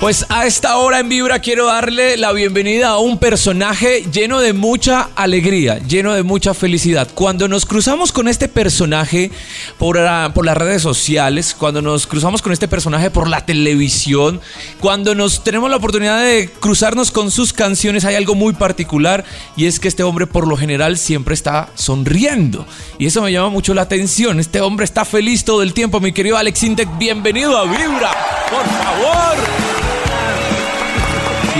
Pues a esta hora en Vibra quiero darle la bienvenida a un personaje lleno de mucha alegría, lleno de mucha felicidad. Cuando nos cruzamos con este personaje por, por las redes sociales, cuando nos cruzamos con este personaje por la televisión, cuando nos tenemos la oportunidad de cruzarnos con sus canciones, hay algo muy particular y es que este hombre por lo general siempre está sonriendo. Y eso me llama mucho la atención. Este hombre está feliz todo el tiempo, mi querido Alex Intec. Bienvenido a Vibra, por favor.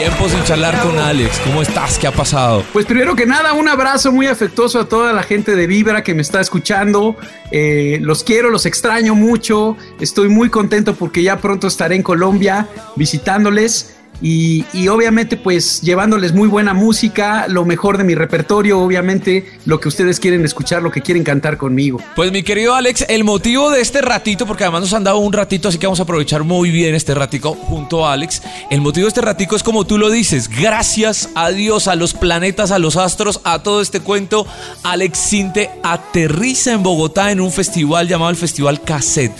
Tiempo sin charlar con Alex. ¿Cómo estás? ¿Qué ha pasado? Pues primero que nada, un abrazo muy afectuoso a toda la gente de Vibra que me está escuchando. Eh, los quiero, los extraño mucho. Estoy muy contento porque ya pronto estaré en Colombia visitándoles y, obviamente pues llevándoles muy buena música, lo mejor de mi repertorio, obviamente lo que ustedes quieren escuchar, lo que quieren cantar conmigo. Pues mi querido Alex, el motivo de este ratito, porque además nos han dado un ratito, así que vamos a aprovechar muy bien este ratico junto a Alex. El motivo de este ratico es como tú lo dices, gracias a Dios, a los planetas, a los astros, a todo este cuento, Alex Sinte aterriza en Bogotá en un festival llamado el Festival Cassette.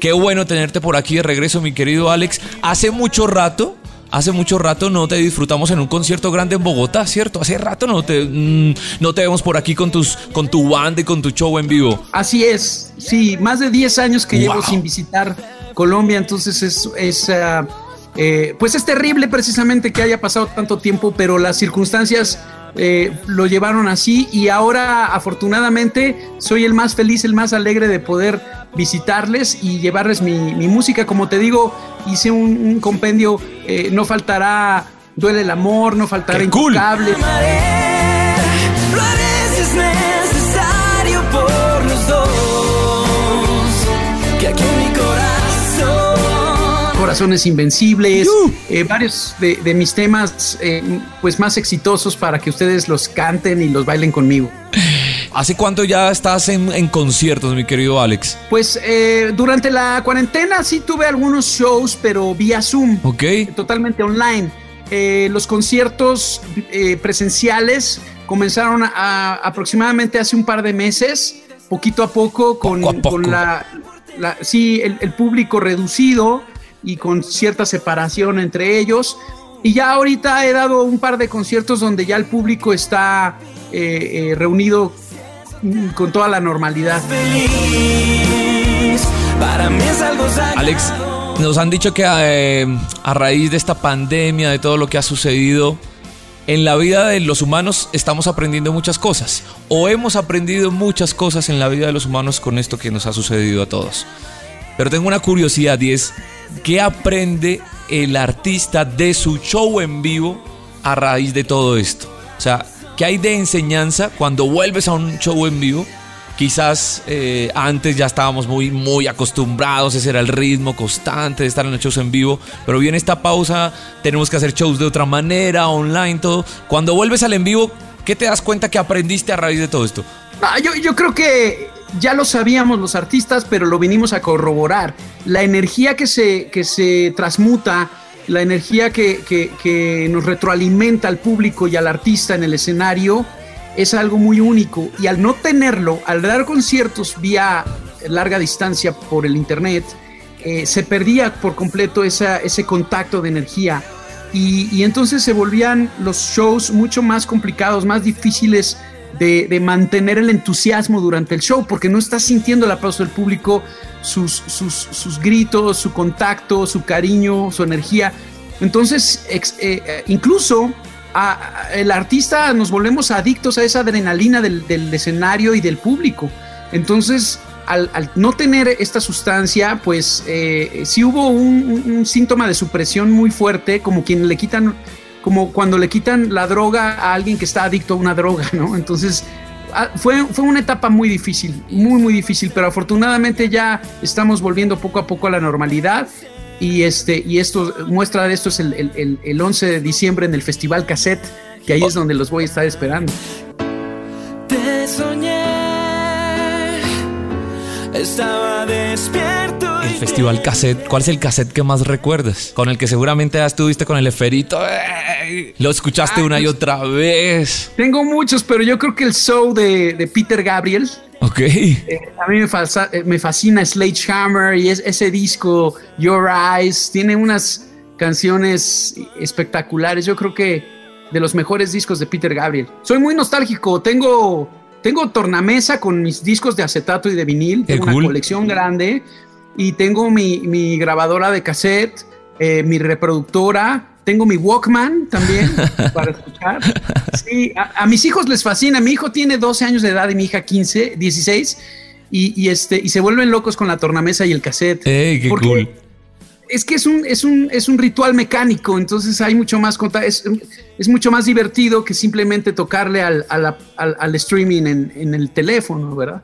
Qué bueno tenerte por aquí de regreso, mi querido Alex. Hace mucho rato, Hace mucho rato no te disfrutamos en un concierto grande en Bogotá, ¿cierto? Hace rato no te, mm, no te vemos por aquí con, tus, con tu banda y con tu show en vivo. Así es, sí, más de 10 años que llevo sin visitar Colombia, entonces es, es eh, pues es terrible precisamente que haya pasado tanto tiempo, pero las circunstancias eh, lo llevaron así y ahora afortunadamente soy el más feliz, el más alegre de poder visitarles y llevarles mi, mi música. Como te digo, hice un, un compendio, eh, no faltará Duele el amor, no faltará. Corazones Invencibles, eh, varios de, de mis temas eh, pues más exitosos para que ustedes los canten y los bailen conmigo. ¿Hace cuánto ya estás en, en conciertos, mi querido Alex? Pues eh, durante la cuarentena sí tuve algunos shows, pero vía Zoom, Ok. totalmente online. Eh, los conciertos eh, presenciales comenzaron a- aproximadamente hace un par de meses, poquito a poco, con, Poco a poco. con la, la- sí, el, el público reducido y con cierta separación entre ellos. Y ya ahorita he dado un par de conciertos donde ya el público está eh, eh, reunido con toda la normalidad. Alex, nos han dicho que eh, a raíz de esta pandemia, de todo lo que ha sucedido, en la vida de los humanos estamos aprendiendo muchas cosas. O hemos aprendido muchas cosas en la vida de los humanos con esto que nos ha sucedido a todos. Pero tengo una curiosidad y es, ¿qué aprende el artista de su show en vivo a raíz de todo esto? O sea, ¿qué hay de enseñanza cuando vuelves a un show en vivo? Quizás eh, antes ya estábamos muy, muy acostumbrados, ese era el ritmo constante de estar en los shows en vivo, pero viene esta pausa, tenemos que hacer shows de otra manera, online, todo. Cuando vuelves al en vivo, ¿qué te das cuenta que aprendiste a raíz de todo esto? Ah, yo, yo creo que ya lo sabíamos los artistas, pero lo vinimos a corroborar. La energía que se, que se transmuta, la energía que, que- que nos retroalimenta al público y al artista en el escenario, es algo muy único. Y al no tenerlo, al dar conciertos vía larga distancia por el internet, eh, se perdía por completo esa, ese contacto de energía. Y, y entonces se volvían los shows mucho más complicados, más difíciles de, mantener el entusiasmo durante el show, porque no estás sintiendo el aplauso del público, sus, sus, sus gritos, su contacto, su cariño, su energía. Entonces, eh, eh, incluso a- el artista nos volvemos adictos a esa adrenalina del, escenario y del público. Entonces, al, no tener esta sustancia, pues eh, sí hubo un síntoma de supresión muy fuerte, como quien le quitan, como cuando le quitan la droga a alguien que está adicto a una droga, ¿no? Entonces, ah, fue, fue una etapa muy difícil, muy, muy difícil, pero afortunadamente ya estamos volviendo poco a poco a la normalidad. Y, este, y esto, muestra de esto es el, el- el- el 11 de diciembre en el Festival Cassette, que ahí es donde los voy a estar esperando. Estaba despierto. El festival te- cassette, ¿cuál es el cassette que más recuerdas? Con el que seguramente ya estuviste con el eferito. ¡ey! Lo escuchaste Ay, una y otra vez. Tengo muchos, pero yo creo que el show de, de Peter Gabriel, Ok. Eh, a mí me, fasa- eh, me fascina Sledgehammer y es, ese disco, Your Eyes, tiene unas canciones espectaculares. Yo creo que de los mejores discos de Peter Gabriel. Soy muy nostálgico, tengo, tengo tornamesa con mis discos de acetato y de vinil, tengo cool. una colección grande y tengo mi, mi grabadora de cassette, eh, mi reproductora. Tengo mi Walkman también para escuchar. Sí, a, a mis hijos les fascina. Mi hijo tiene 12 años de edad y mi hija 15, 16. Y, y este, y se vuelven locos con la tornamesa y el cassette. Ey, qué Porque cool. Es que es un, es, un, es un ritual mecánico, entonces hay mucho más es, es mucho más divertido que simplemente tocarle al, al, al streaming en, en el teléfono, ¿verdad?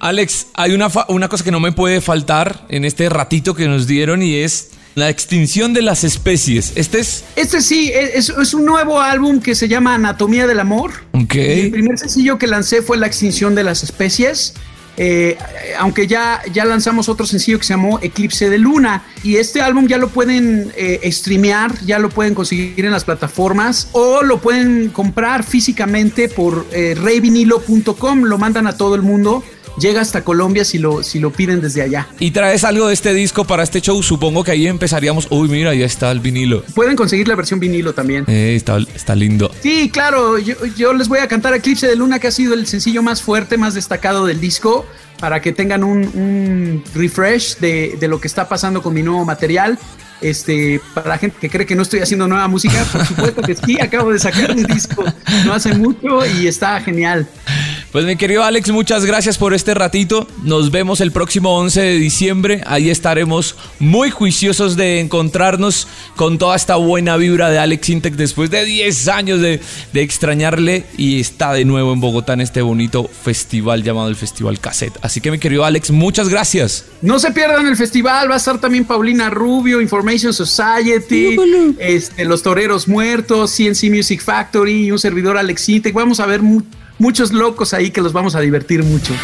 Alex, hay una, una cosa que no me puede faltar en este ratito que nos dieron y es la extinción de las especies. Este es... Este sí, es, es un nuevo álbum que se llama Anatomía del Amor. Ok. Y el primer sencillo que lancé fue La extinción de las especies. Eh, aunque ya, ya lanzamos otro sencillo que se llamó Eclipse de Luna. Y este álbum ya lo pueden eh, streamear, ya lo pueden conseguir en las plataformas o lo pueden comprar físicamente por eh, reyvinilo.com. Lo mandan a todo el mundo. Llega hasta Colombia si lo, si lo piden desde allá. Y traes algo de este disco para este show. Supongo que ahí empezaríamos. Uy, mira, ya está el vinilo. Pueden conseguir la versión vinilo también. Eh, está, está lindo. Sí, claro, yo, yo les voy a cantar Eclipse de Luna, que ha sido el sencillo más fuerte, más destacado del disco, para que tengan un, un refresh de, de lo que está pasando con mi nuevo material. Este, para la gente que cree que no estoy haciendo nueva música, por supuesto que sí, acabo de sacar un disco no hace mucho y está genial. Pues mi querido Alex, muchas gracias por este ratito. Nos vemos el próximo 11 de diciembre. Ahí estaremos muy juiciosos de encontrarnos con toda esta buena vibra de Alex Intec después de 10 años de, de extrañarle y está de nuevo en Bogotá en este bonito festival llamado el Festival Cassette. Así que mi querido Alex, muchas gracias. No se pierdan el festival, va a estar también Paulina Rubio, Information Society, este, Los Toreros Muertos, CNC Music Factory y un servidor Alex Intec. Vamos a ver mu- muchos locos ahí que los vamos a divertir mucho.